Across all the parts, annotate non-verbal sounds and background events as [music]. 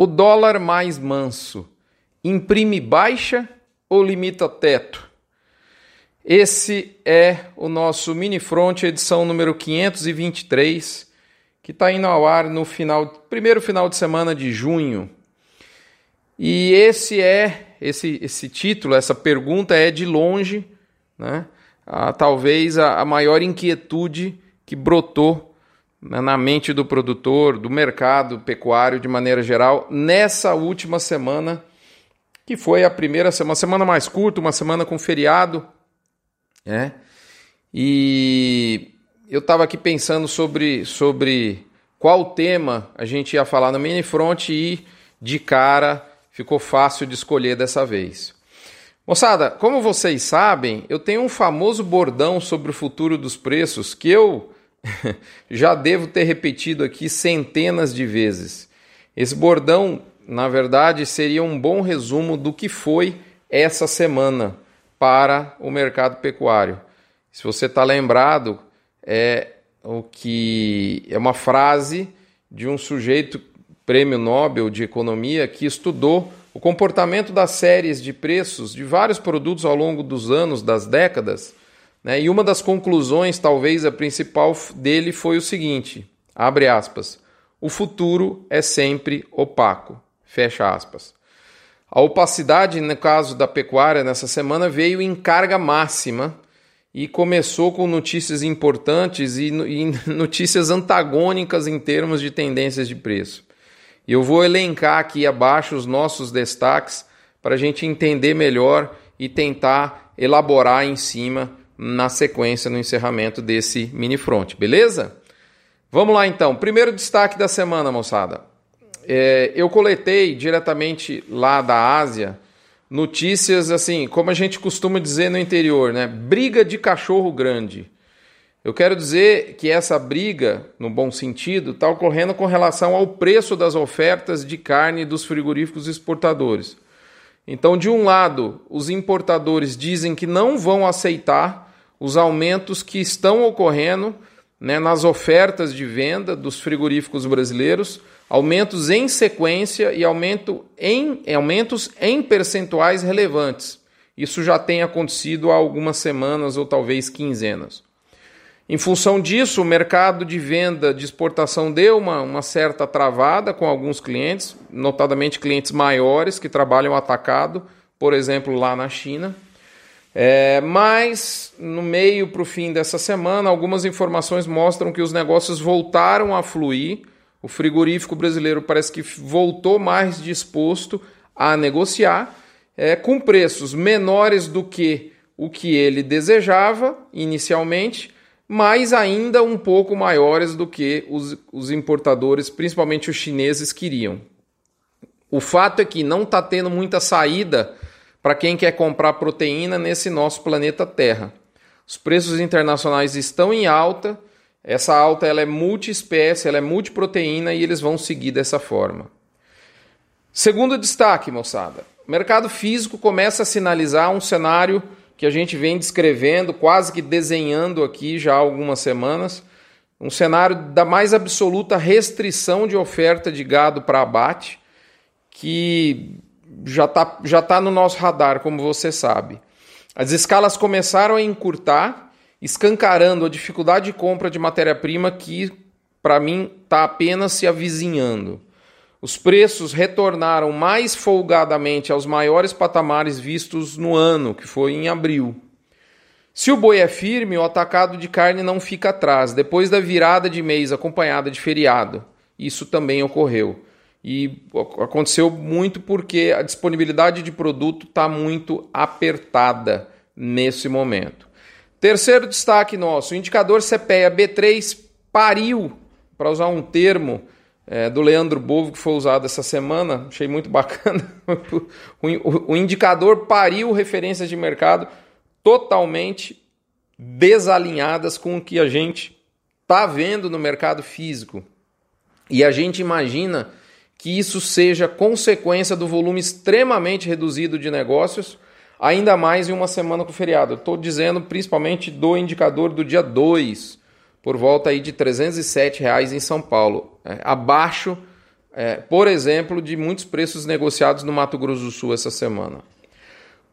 O dólar mais manso imprime baixa ou limita teto? Esse é o nosso Mini Front, edição número 523, que está indo ao ar no final, primeiro final de semana de junho. E esse é esse, esse título, essa pergunta é de longe, né? A, talvez a, a maior inquietude que brotou na mente do produtor, do mercado pecuário de maneira geral, nessa última semana, que foi a primeira semana, uma semana mais curta, uma semana com feriado, né? E eu estava aqui pensando sobre, sobre qual tema a gente ia falar no mini front e de cara ficou fácil de escolher dessa vez. Moçada, como vocês sabem, eu tenho um famoso bordão sobre o futuro dos preços que eu [laughs] já devo ter repetido aqui centenas de vezes. Esse bordão, na verdade, seria um bom resumo do que foi essa semana para o mercado pecuário. Se você está lembrado, é o que é uma frase de um sujeito prêmio Nobel de economia que estudou o comportamento das séries de preços de vários produtos ao longo dos anos, das décadas, né? e uma das conclusões, talvez a principal dele, foi o seguinte: abre aspas, o futuro é sempre opaco, fecha aspas. A opacidade, no caso da pecuária, nessa semana veio em carga máxima e começou com notícias importantes e, [laughs] notícias antagônicas em termos de tendências de preço. E eu vou elencar aqui abaixo os nossos destaques para a gente entender melhor e tentar elaborar em cima na sequência no encerramento desse mini front, beleza? Vamos lá então. Primeiro destaque da semana, moçada. É, eu coletei diretamente lá da Ásia notícias assim, como a gente costuma dizer no interior, né? Briga de cachorro grande. Eu quero dizer que essa briga, no bom sentido, está ocorrendo com relação ao preço das ofertas de carne dos frigoríficos exportadores. Então, de um lado, os importadores dizem que não vão aceitar os aumentos que estão ocorrendo né, nas ofertas de venda dos frigoríficos brasileiros aumentos em sequência e aumento em, aumentos em percentuais relevantes. Isso já tem acontecido há algumas semanas ou talvez quinzenas. Em função disso, o mercado de venda de exportação deu uma, uma certa travada com alguns clientes, notadamente clientes maiores que trabalham atacado, por exemplo, lá na China. É, mas no meio para o fim dessa semana, algumas informações mostram que os negócios voltaram a fluir o frigorífico brasileiro parece que voltou mais disposto a negociar é, com preços menores do que o que ele desejava inicialmente, mas ainda um pouco maiores do que os, os importadores, principalmente os chineses, queriam. O fato é que não está tendo muita saída para quem quer comprar proteína nesse nosso planeta Terra. Os preços internacionais estão em alta essa alta ela é multiespécie, ela é multiproteína e eles vão seguir dessa forma. Segundo destaque, moçada, o mercado físico começa a sinalizar um cenário que a gente vem descrevendo, quase que desenhando aqui já há algumas semanas, um cenário da mais absoluta restrição de oferta de gado para abate, que já está já tá no nosso radar, como você sabe. As escalas começaram a encurtar escancarando a dificuldade de compra de matéria-prima que, para mim, está apenas se avizinhando. Os preços retornaram mais folgadamente aos maiores patamares vistos no ano, que foi em abril. Se o boi é firme, o atacado de carne não fica atrás, depois da virada de mês acompanhada de feriado. Isso também ocorreu. E aconteceu muito porque a disponibilidade de produto está muito apertada nesse momento. Terceiro destaque nosso: o indicador CPEA B3 pariu, para usar um termo é, do Leandro Bovo que foi usado essa semana, achei muito bacana. [laughs] o, o indicador pariu referências de mercado totalmente desalinhadas com o que a gente está vendo no mercado físico. E a gente imagina que isso seja consequência do volume extremamente reduzido de negócios ainda mais em uma semana com feriado. Estou dizendo principalmente do indicador do dia 2, por volta aí de 307 reais em São Paulo, é, abaixo é, por exemplo, de muitos preços negociados no Mato Grosso do Sul essa semana.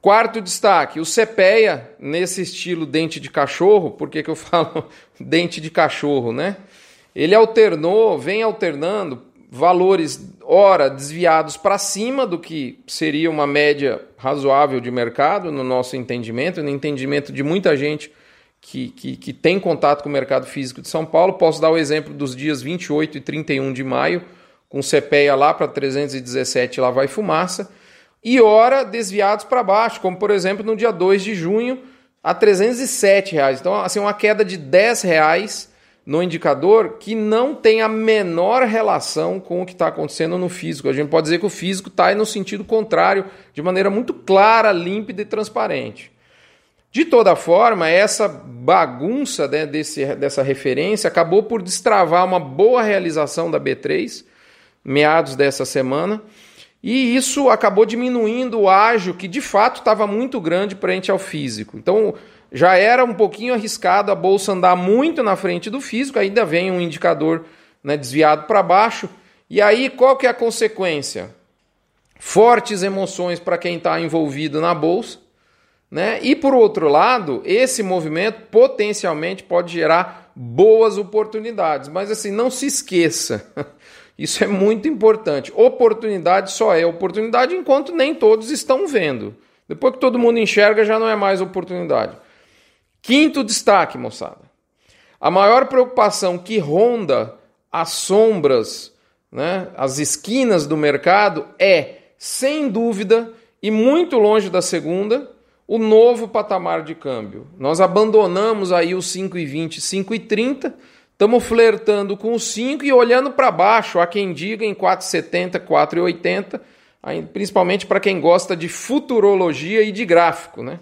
Quarto destaque, o CPEA, nesse estilo dente de cachorro, por que, que eu [laughs] falo dente de cachorro, né? Ele alternou, vem alternando valores, ora, desviados para cima do que seria uma média razoável de mercado, no nosso entendimento, no entendimento de muita gente que, que, que tem contato com o mercado físico de São Paulo. Posso dar o exemplo dos dias 28 e 31 de maio, com CPEA lá para 317, lá vai fumaça e ora desviados para baixo, como por exemplo no dia 2 de junho a 307 reais. Então, assim, uma queda de 10 reais no indicador que não tem a menor relação com o que está acontecendo no físico. A gente pode dizer que o físico está no sentido contrário, de maneira muito clara, límpida e transparente. De toda forma, essa bagunça né, desse, dessa referência acabou por destravar uma boa realização da B3, meados dessa semana e isso acabou diminuindo o ágio, que de fato estava muito grande frente ao físico. Então já era um pouquinho arriscado a bolsa andar muito na frente do físico, ainda vem um indicador né, desviado para baixo. E aí qual que é a consequência? Fortes emoções para quem está envolvido na bolsa. Né? E por outro lado, esse movimento potencialmente pode gerar boas oportunidades. Mas assim, não se esqueça. [laughs] Isso é muito importante. Oportunidade só é oportunidade enquanto nem todos estão vendo. Depois que todo mundo enxerga, já não é mais oportunidade. Quinto destaque, moçada. A maior preocupação que ronda as sombras, né, as esquinas do mercado é, sem dúvida, e muito longe da segunda, o novo patamar de câmbio. Nós abandonamos aí os 5,20, 5,30 Estamos flertando com os 5 e olhando para baixo. Há quem diga em 4,70, 4,80, principalmente para quem gosta de futurologia e de gráfico. Né?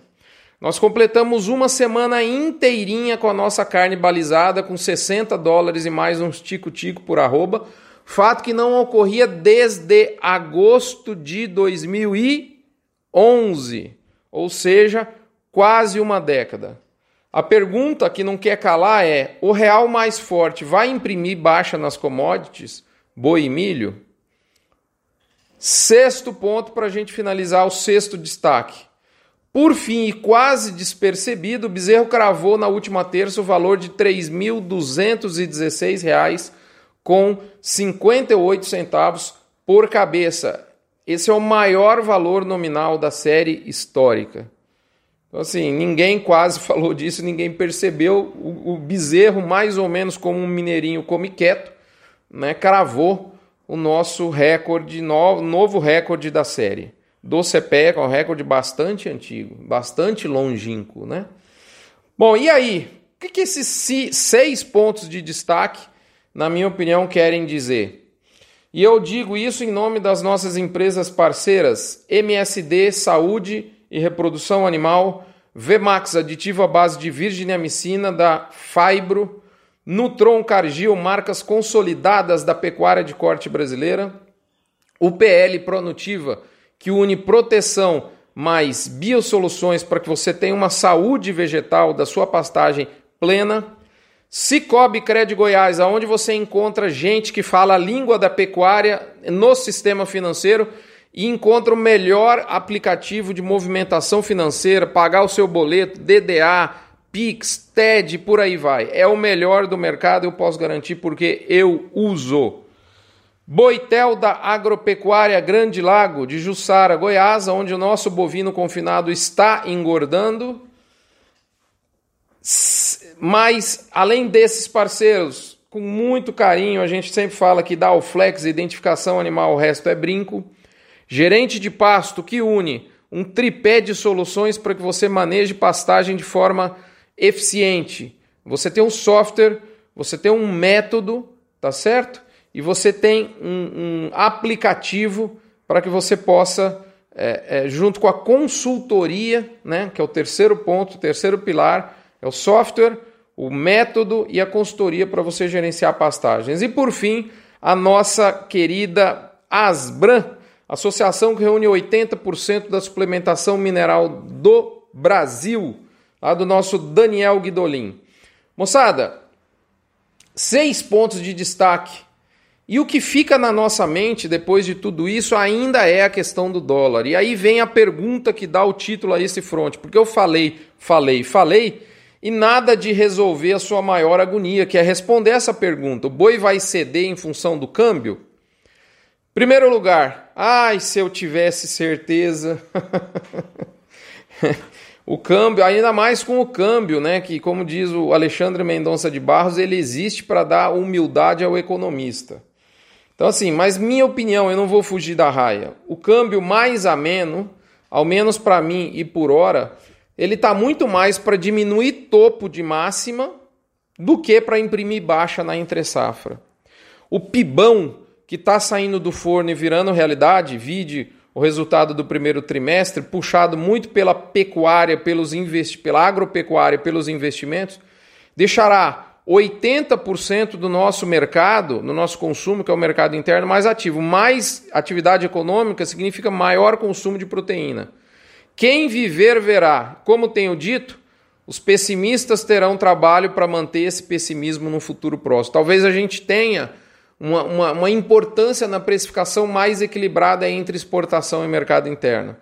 Nós completamos uma semana inteirinha com a nossa carne balizada, com 60 dólares e mais uns tico-tico por arroba. Fato que não ocorria desde agosto de 2011, ou seja, quase uma década. A pergunta que não quer calar é: o real mais forte vai imprimir baixa nas commodities, boi e milho? Sexto ponto para a gente finalizar o sexto destaque. Por fim, e quase despercebido, o Bezerro cravou na última terça o valor de R$ 3.216 com 58 centavos por cabeça. Esse é o maior valor nominal da série histórica. Então, assim, ninguém quase [laughs] falou disso, ninguém percebeu. O, o bezerro, mais ou menos como um mineirinho come quieto, né, cravou o nosso recorde, no, novo recorde da série. Do CPE, é um recorde bastante antigo, bastante longínquo, né? Bom, e aí? O que, que esses seis pontos de destaque, na minha opinião, querem dizer? E eu digo isso em nome das nossas empresas parceiras, MSD Saúde e reprodução animal, Vmax, aditivo à base de virginiamicina da Fibro, Nutron Cargill, marcas consolidadas da pecuária de corte brasileira, o PL Pronutiva, que une proteção mais biosoluções para que você tenha uma saúde vegetal da sua pastagem plena, Cicobi Cred Goiás, aonde você encontra gente que fala a língua da pecuária no sistema financeiro e encontra o melhor aplicativo de movimentação financeira, pagar o seu boleto, DDA, Pix, TED, por aí vai. É o melhor do mercado, eu posso garantir porque eu uso. Boitel da Agropecuária Grande Lago de Jussara, Goiás, onde o nosso bovino confinado está engordando. Mas, além desses parceiros, com muito carinho, a gente sempre fala que dá o flex, identificação animal, o resto é brinco. Gerente de pasto que une um tripé de soluções para que você maneje pastagem de forma eficiente. Você tem um software, você tem um método, tá certo? E você tem um, um aplicativo para que você possa, é, é, junto com a consultoria, né, que é o terceiro ponto, o terceiro pilar, é o software, o método e a consultoria para você gerenciar pastagens. E por fim, a nossa querida Asbran associação que reúne 80% da suplementação mineral do Brasil, lá do nosso Daniel Guidolin. Moçada, seis pontos de destaque E o que fica na nossa mente depois de tudo isso ainda é a questão do dólar. E aí vem a pergunta que dá o título a esse fronte, porque eu falei, falei, falei, e nada de resolver a sua maior agonia, que é responder essa pergunta: o boi vai ceder em função do câmbio? Primeiro lugar, ai, se eu tivesse certeza. [laughs] o câmbio, ainda mais com o câmbio, né, que como diz o Alexandre Mendonça de Barros, ele existe para dar humildade ao economista. Então, assim, mas minha opinião, eu não vou fugir da raia. O câmbio mais ameno, ao menos para mim e por hora, ele está muito mais para diminuir topo de máxima do que para imprimir baixa na entre-safra. O pibão que está saindo do forno e virando realidade, vide o resultado do primeiro trimestre, puxado muito pela pecuária, pelos investi pela agropecuária, pelos investimentos, deixará 80% do nosso mercado, no nosso consumo, que é o mercado interno, mais ativo. Mais atividade econômica significa maior consumo de proteína. Quem viver verá. Como tenho dito, os pessimistas terão trabalho para manter esse pessimismo no futuro próximo. Talvez a gente tenha uma, uma, uma importância na precificação mais equilibrada entre exportação e mercado interno.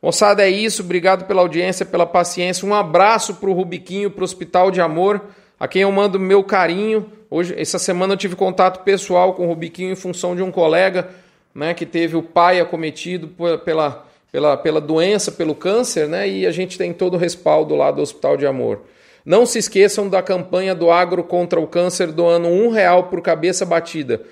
Moçada, é isso. Obrigado pela audiência, pela paciência. Um abraço para o Rubiquinho, para o Hospital de Amor a quem eu mando meu carinho. Hoje, essa semana eu tive contato pessoal com o Rubiquinho em função de um colega né, que teve o pai acometido pela, pela, pela doença, pelo câncer, né, e a gente tem todo o respaldo lá do Hospital de Amor. Não se esqueçam da campanha do Agro contra o Câncer doando um real por cabeça batida.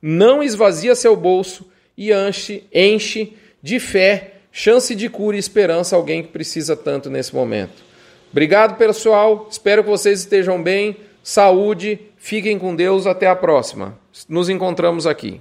Não esvazia seu bolso e enche, enche de fé, chance de cura e esperança alguém que precisa tanto nesse momento. Obrigado, pessoal. Espero que vocês estejam bem. Saúde. Fiquem com Deus. Até a próxima. Nos encontramos aqui.